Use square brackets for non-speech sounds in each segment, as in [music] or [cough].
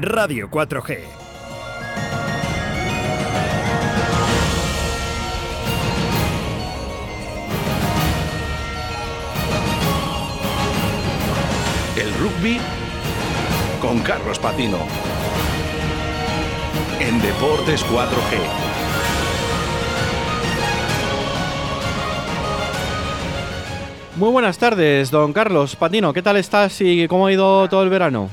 Radio 4G. El rugby con Carlos Patino. En Deportes 4G. Muy buenas tardes, don Carlos Patino. ¿Qué tal estás y cómo ha ido todo el verano?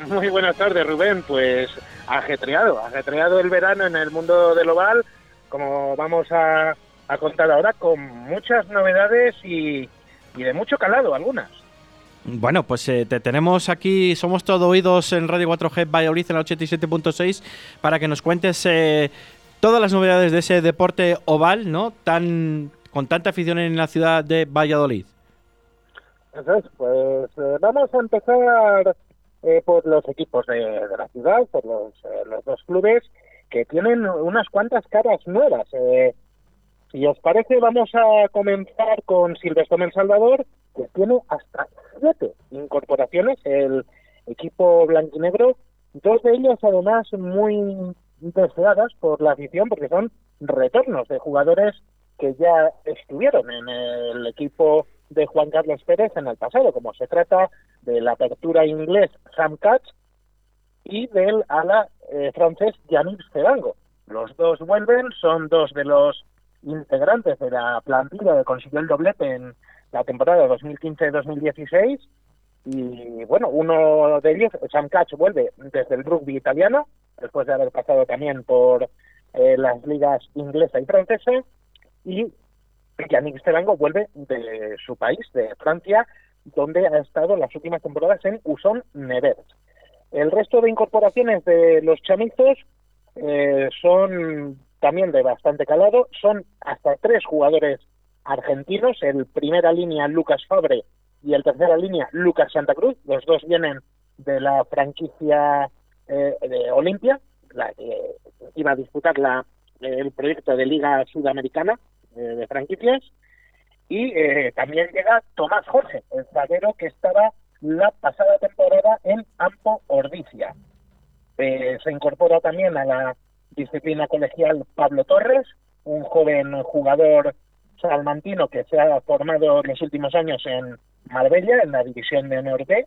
[laughs] Muy buenas tardes, Rubén. Pues ajetreado, ajetreado el verano en el mundo del oval, como vamos a, a contar ahora, con muchas novedades y, y de mucho calado, algunas. Bueno, pues eh, te tenemos aquí, somos todo oídos en Radio 4G Valladolid en la 87.6 para que nos cuentes eh, todas las novedades de ese deporte oval, ¿no? Tan con tanta afición en la ciudad de Valladolid. Entonces, pues eh, vamos a empezar eh, por los equipos de, de la ciudad, por los, eh, los, dos clubes que tienen unas cuantas caras nuevas. Eh, si os parece, vamos a comenzar con Silvestre El Salvador, que tiene hasta siete incorporaciones, el equipo blanquinegro, dos de ellas además muy deseadas por la afición, porque son retornos de jugadores que ya estuvieron en el equipo de Juan Carlos Pérez en el pasado, como se trata de la apertura inglés Sam Katz y del ala eh, francés Yannick Cerango. Los dos vuelven, son dos de los integrantes de la plantilla que consiguió el doblete en la temporada 2015-2016 y bueno, uno de ellos, Sam Katz, vuelve desde el rugby italiano, después de haber pasado también por eh, las ligas inglesa y francesa, y Yannick Sterango vuelve de su país, de Francia, donde ha estado las últimas temporadas en Uson Nevers. El resto de incorporaciones de los chamizos eh, son también de bastante calado, son hasta tres jugadores argentinos, el primera línea Lucas Fabre y el tercera línea Lucas Santa Cruz, los dos vienen de la franquicia eh, de Olimpia, la que iba a disputar la, el proyecto de Liga Sudamericana eh, de franquicias. Y eh, también llega Tomás Jorge, el zaguero que estaba la pasada temporada en Ampo Ordicia. Eh, se incorpora también a la disciplina colegial Pablo Torres, un joven jugador salmantino que se ha formado los últimos años en Marbella, en la división de Norte.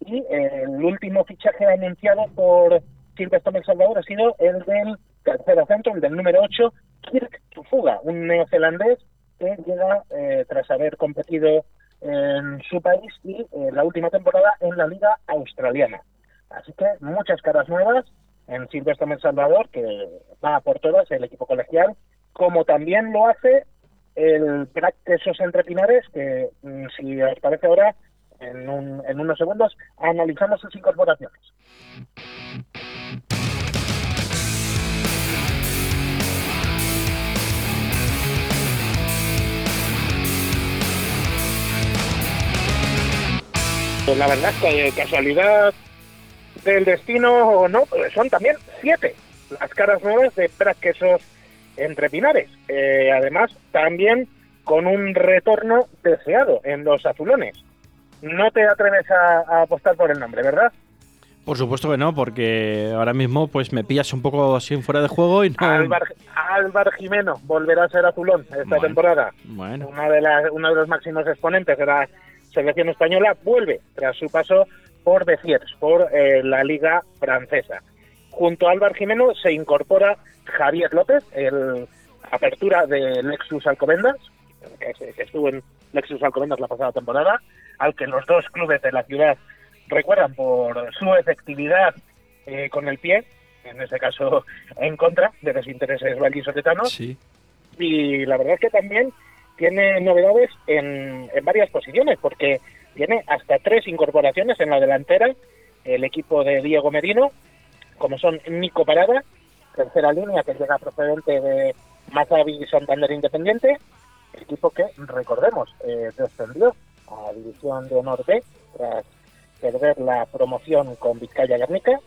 Y eh, el último fichaje anunciado por Silvestre Salvador ha sido el del tercero centro, el del número 8, Kirk Tufuga, un neozelandés que llega eh, tras haber competido en su país y eh, la última temporada en la Liga Australiana. Así que muchas caras nuevas en Silvestre El Salvador, que va por todas el equipo colegial, como también lo hace el crack Quesos Entre Pinares, que mm, si os parece ahora, en, un, en unos segundos, analizamos sus incorporaciones. Pues la verdad es que casualidad del destino o no, pues son también siete las caras nuevas de Quesos entre Pinares. Eh, además, también con un retorno deseado en los azulones. No te atreves a, a, apostar por el nombre, ¿verdad? Por supuesto que no, porque ahora mismo pues me pillas un poco así fuera de juego y no... Álvar, Álvar Jimeno volverá a ser azulón esta Bueno, temporada. bueno. Una de las, uno de los máximos exponentes de la selección española vuelve tras su paso por Beciers, por eh, la liga francesa. Junto a Álvar Jimeno se incorpora Javier López, el apertura de Lexus Alcobendas, que, que estuvo en Lexus Alcobendas la pasada temporada, al que los dos clubes de la ciudad recuerdan por su efectividad eh, con el pie, en este caso en contra de los intereses vallisoletanos Sí. y la verdad es que también tiene novedades en, en varias posiciones, porque tiene hasta tres incorporaciones en la delantera, el equipo de Diego Merino, como son Nico Parada, tercera línea que llega procedente de Mazavi Santander Independiente, equipo que, recordemos, eh, descendió a División de Honor B tras perder la promoción con Vizcaya Guernica,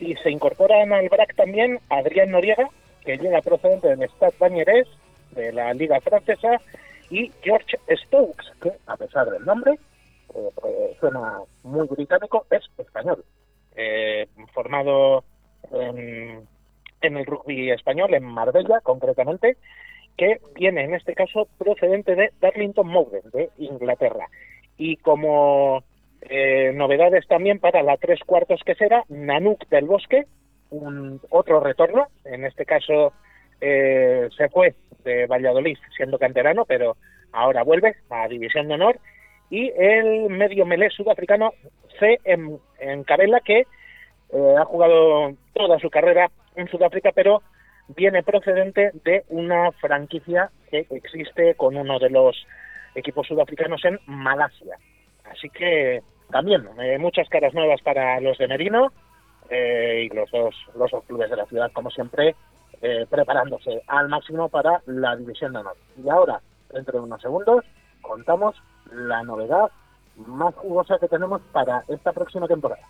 y se incorporan al BRAC también Adrián Noriega, que llega procedente del Stade Bañerés, de la Liga Francesa, y George Stokes, que a pesar del nombre, eh, eh, suena muy británico, es español. eh, formado en, en el rugby español, en Marbella concretamente, que viene en este caso procedente de Darlington Mowbray, de Inglaterra. Y como eh, novedades también para la tres cuartos que será, Nanuk del Bosque, un otro retorno, en este caso eh, se fue de Valladolid siendo canterano, pero ahora vuelve a División de Honor, y el medio melé sudafricano C. en, en Cabela, que eh, ha jugado toda su carrera en Sudáfrica, pero viene procedente de una franquicia que existe con uno de los equipos sudafricanos en Malasia. Así que también eh, muchas caras nuevas para los de Merino eh, y los dos, los dos clubes de la ciudad, como siempre, eh, preparándose al máximo para la división de honor. Y ahora, dentro de unos segundos, contamos la novedad más jugosa que tenemos para esta próxima temporada.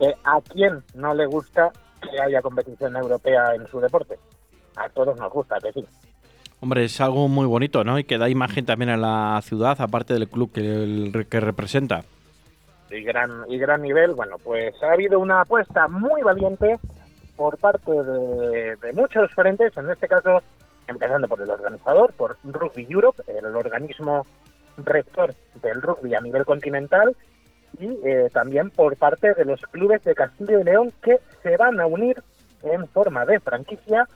Porque ¿a quién no le gusta que haya competición europea en su deporte? A todos nos gusta, que sí. Hombre, es algo muy bonito, ¿no? Y que da imagen también a la ciudad, aparte del club que, el- que representa. y gran y gran nivel, bueno, pues ha habido una apuesta muy valiente por parte de, de muchos frentes, en este caso empezando por el organizador, por Rugby Europe, el organismo rector del rugby a nivel continental, y eh, también por parte de los clubes de Castilla y León que se van a unir en forma de franquicia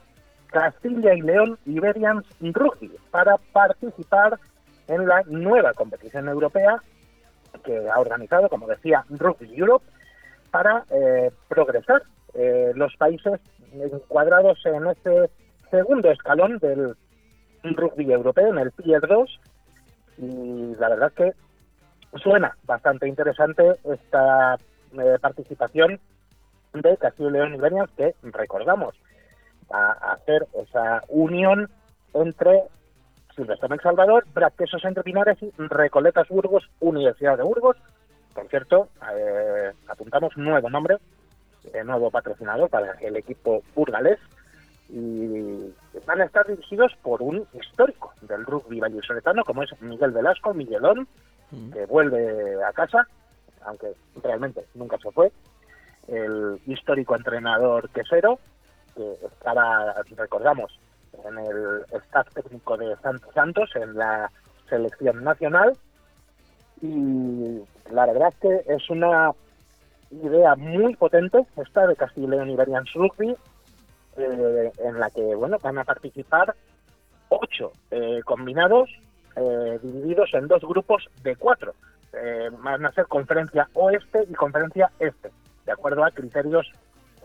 Castilla y León Iberians Rugby para participar en la nueva competición europea que ha organizado, como decía, Rugby Europe para eh, progresar eh, los países encuadrados en este segundo escalón del rugby europeo, en el Tier 2. Y la verdad que suena bastante interesante esta eh, participación de Castillo León y Benias, que recordamos a hacer esa unión entre Silvestre en Salvador, Braquesos entre Pinares y Recoletas Burgos, Universidad de Burgos. Por cierto, eh, apuntamos nuevo nombre, eh, nuevo patrocinador para el equipo burgalés y van a estar dirigidos por un histórico del rugby vallisoletano como es Miguel Velasco, Miguelón, que vuelve a casa, aunque realmente nunca se fue, el histórico entrenador quesero, que estaba, recordamos, en el staff técnico de Santos Santos, en la selección nacional, y la verdad es que es una idea muy potente esta de Castilla y Rugby, eh, en la que bueno van a participar ocho eh, combinados eh, divididos en dos grupos de cuatro. Eh, van a ser conferencia oeste y conferencia este, de acuerdo a criterios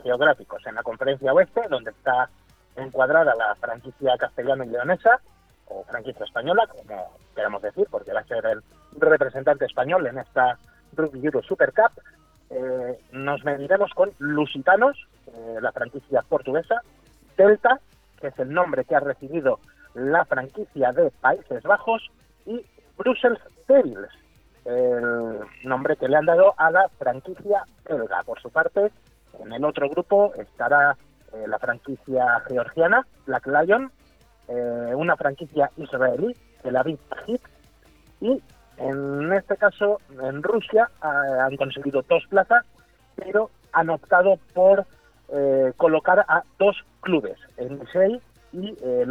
geográficos. En la conferencia oeste, donde está encuadrada la franquicia castellana y leonesa, o franquicia española, como queramos decir, porque va a ser el representante español en esta Rugby Euro Super Cup, eh, nos mediremos con Lusitanos, eh, la franquicia portuguesa, Delta, que es el nombre que ha recibido la franquicia de Países Bajos, y Brussels Devils, el nombre que le han dado a la franquicia belga. Por su parte, en el otro grupo estará eh, la franquicia georgiana, Black Lion, eh, una franquicia israelí, el Aviv Hit, y en este caso en Rusia han conseguido dos plazas, pero han optado por eh, colocar a dos clubes, el Nisei y eh,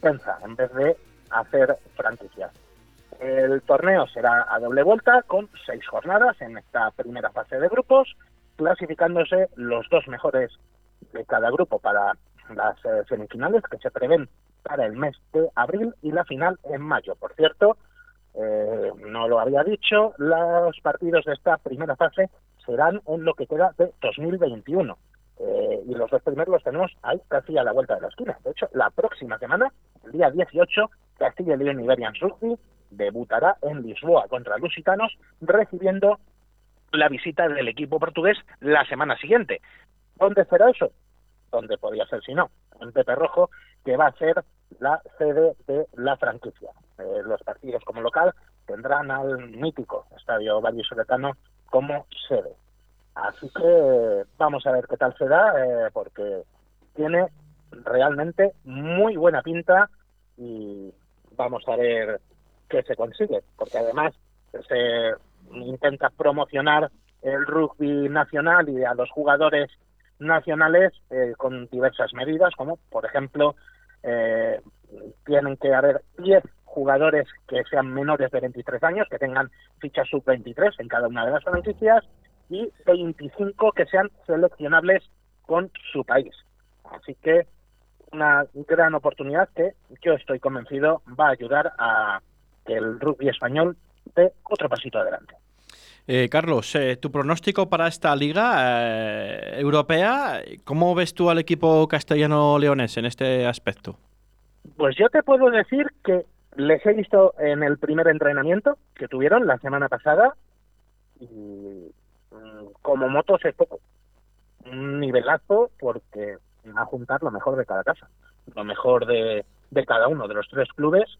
Penza, en vez de hacer franquicias. El torneo será a doble vuelta con seis jornadas en esta primera fase de grupos, clasificándose los dos mejores de cada grupo para las eh, semifinales que se prevén para el mes de abril y la final en mayo. Por cierto, eh, no lo había dicho, los partidos de esta primera fase serán en lo que queda de 2021. Y los dos primeros los tenemos ahí casi a la vuelta de la esquina. De hecho, la próxima semana, el día 18, Castilla y León Iberian Rugby debutará en Lisboa contra Lusitanos, recibiendo la visita del equipo portugués la semana siguiente. ¿Dónde será eso? donde podía ser si no, en Pepe Rojo, que va a ser la sede de la franquicia. Eh, los partidos como local tendrán al mítico Estadio Valle Soletano como sede. Así que vamos a ver qué tal se da, eh, porque tiene realmente muy buena pinta y vamos a ver qué se consigue, porque además se intenta promocionar el rugby nacional y a los jugadores nacionales eh, con diversas medidas, como por ejemplo eh, tienen que haber 10 jugadores que sean menores de 23 años, que tengan fichas sub-23 en cada una de las franquicias y 25 que sean seleccionables con su país. Así que una gran oportunidad que yo estoy convencido va a ayudar a que el rugby español dé otro pasito adelante. Eh, Carlos, eh, tu pronóstico para esta liga eh, europea, ¿cómo ves tú al equipo castellano-leonés en este aspecto? Pues yo te puedo decir que les he visto en el primer entrenamiento que tuvieron la semana pasada y como motos es poco. Un nivelazo porque va a juntar lo mejor de cada casa, lo mejor de, de cada uno de los tres clubes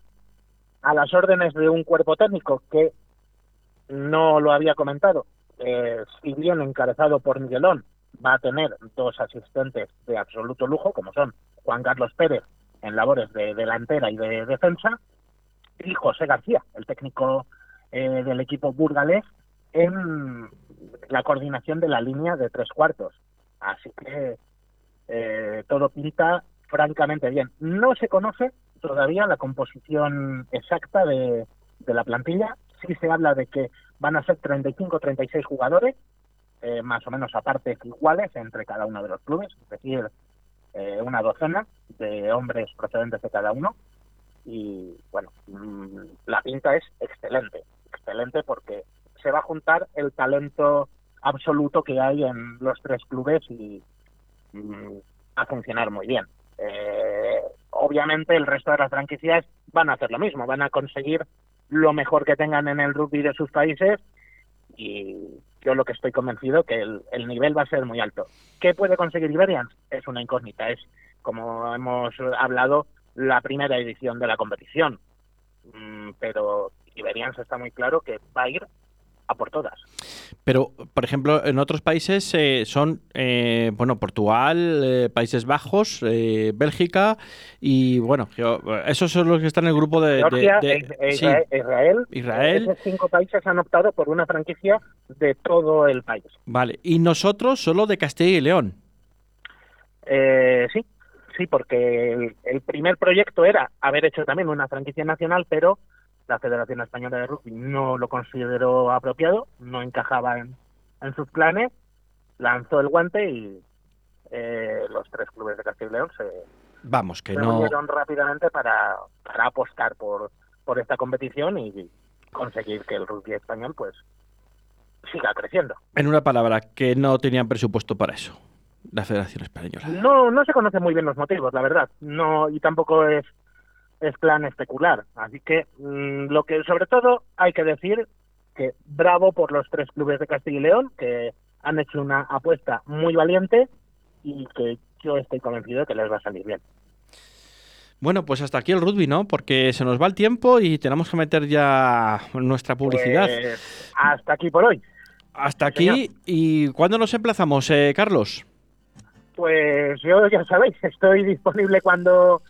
a las órdenes de un cuerpo técnico que no lo había comentado, eh, si bien encabezado por Miguelón, va a tener dos asistentes de absoluto lujo, como son Juan Carlos Pérez en labores de delantera y de defensa, y José García, el técnico eh, del equipo burgalés, en la coordinación de la línea de tres cuartos. Así que eh, todo pinta francamente bien. No se conoce todavía la composición exacta de, de la plantilla, sí se habla de que van a ser 35 o 36 jugadores, eh, más o menos a partes iguales entre cada uno de los clubes, es decir, eh, una docena de hombres procedentes de cada uno. Y bueno, mm, la pinta es excelente, excelente porque se va a juntar el talento absoluto que hay en los tres clubes y mm, a funcionar muy bien. Eh, obviamente el resto de las franquicias van a hacer lo mismo, van a conseguir lo mejor que tengan en el rugby de sus países y yo lo que estoy convencido que el, el nivel va a ser muy alto. ¿Qué puede conseguir Iberians? Es una incógnita, es como hemos hablado la primera edición de la competición, mm, pero Iberians está muy claro que va a ir a por todas. Pero, por ejemplo, en otros países eh, son, eh, bueno, Portugal, eh, Países Bajos, eh, Bélgica y, bueno, yo- esos son los que están en el grupo de... Georgia de- e- e sí, Israel, Israel, Israel. esos cinco países han optado por una franquicia de todo el país. vale. Y nosotros solo de Castilla y León. Eh, sí, sí, porque el, el primer proyecto era haber hecho también una franquicia nacional, pero la Federación Española de Rugby no lo consideró apropiado, no encajaba en, en sus planes, lanzó el guante y eh, los tres clubes de Castilla y León se, Vamos, que se no... unieron rápidamente para, para apostar por, por esta competición y conseguir que el rugby español pues siga creciendo. En una palabra, que no tenían presupuesto para eso. La Federación Española. No, no se conocen muy bien los motivos, la verdad. No, y tampoco es, es plan especular. Así que mm, lo que sobre todo hay que decir que bravo por los tres clubes de Castilla y León que han hecho una apuesta muy valiente y que yo estoy convencido de que les va a salir bien. Bueno, pues hasta aquí el rugby, ¿no? Porque se nos va el tiempo y tenemos que meter ya nuestra publicidad. Pues, hasta aquí por hoy. hasta aquí. ¿Y cuándo nos emplazamos, eh, Carlos? Pues yo ya sabéis, estoy disponible cuando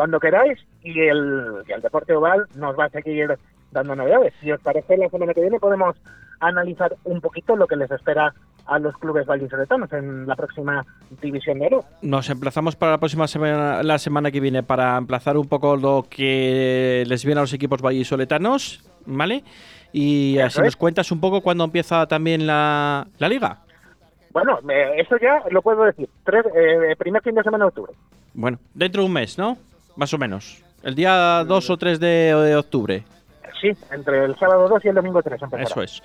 cuando queráis y el, y el Deporte Oval nos va a seguir dando novedades. Si os parece, la semana que viene podemos analizar un poquito lo que les espera a los clubes vallisoletanos en la próxima división de oro. Nos emplazamos para la próxima semana, la semana que viene, para emplazar un poco lo que les viene a los equipos vallisoletanos, ¿vale? Y Eso así es. nos cuentas un poco cuándo empieza también la, la liga. Bueno, eh, eso ya lo puedo decir. Tres, eh, primer fin de semana de octubre. Bueno, dentro de un mes, ¿no? Más o menos. El día 2 o 3 de, de octubre. Sí, entre el sábado 2 y el domingo 3 empezará. Eso es.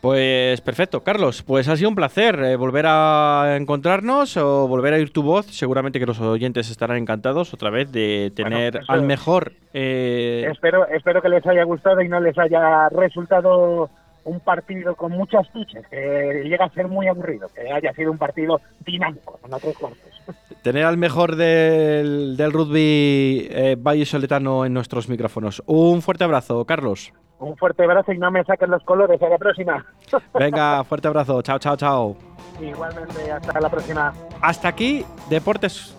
Pues perfecto, Carlos. Pues ha sido un placer eh, volver a encontrarnos o volver a oír tu voz. Seguramente que los oyentes estarán encantados otra vez de tener al mejor. eh, Espero, espero que les haya gustado y no les haya resultado un partido con muchas tuches, que llega a ser muy aburrido, que haya sido un partido dinámico en otros cuartos. Tener al mejor del, del rugby eh, Valle Soletano en nuestros micrófonos. Un fuerte abrazo, Carlos. Un fuerte abrazo y no me saquen los colores. A la próxima. [laughs] Venga, fuerte abrazo. Chao, chao, chao. Igualmente, hasta la próxima. Hasta aquí, Deportes.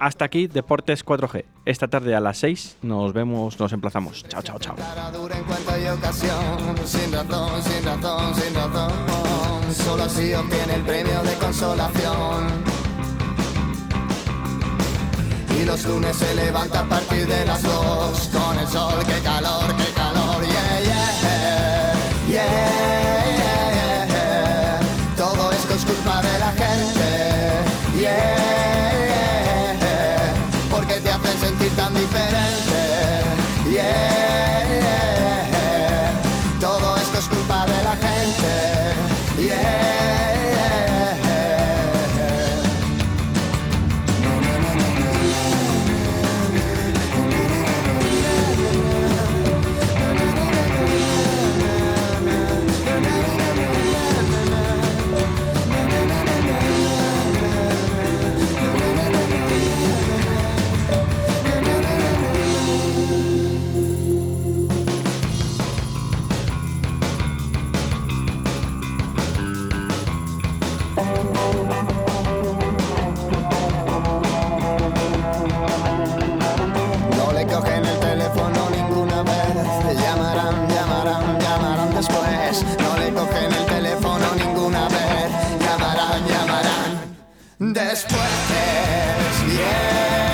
Hasta aquí, Deportes 4G. Esta tarde a las 6 nos vemos, nos emplazamos. Chao, chao, chao. Solo así obtiene el premio de consolación. Y los lunes se levanta a partir de las dos con el sol, qué calor, después. Yeah.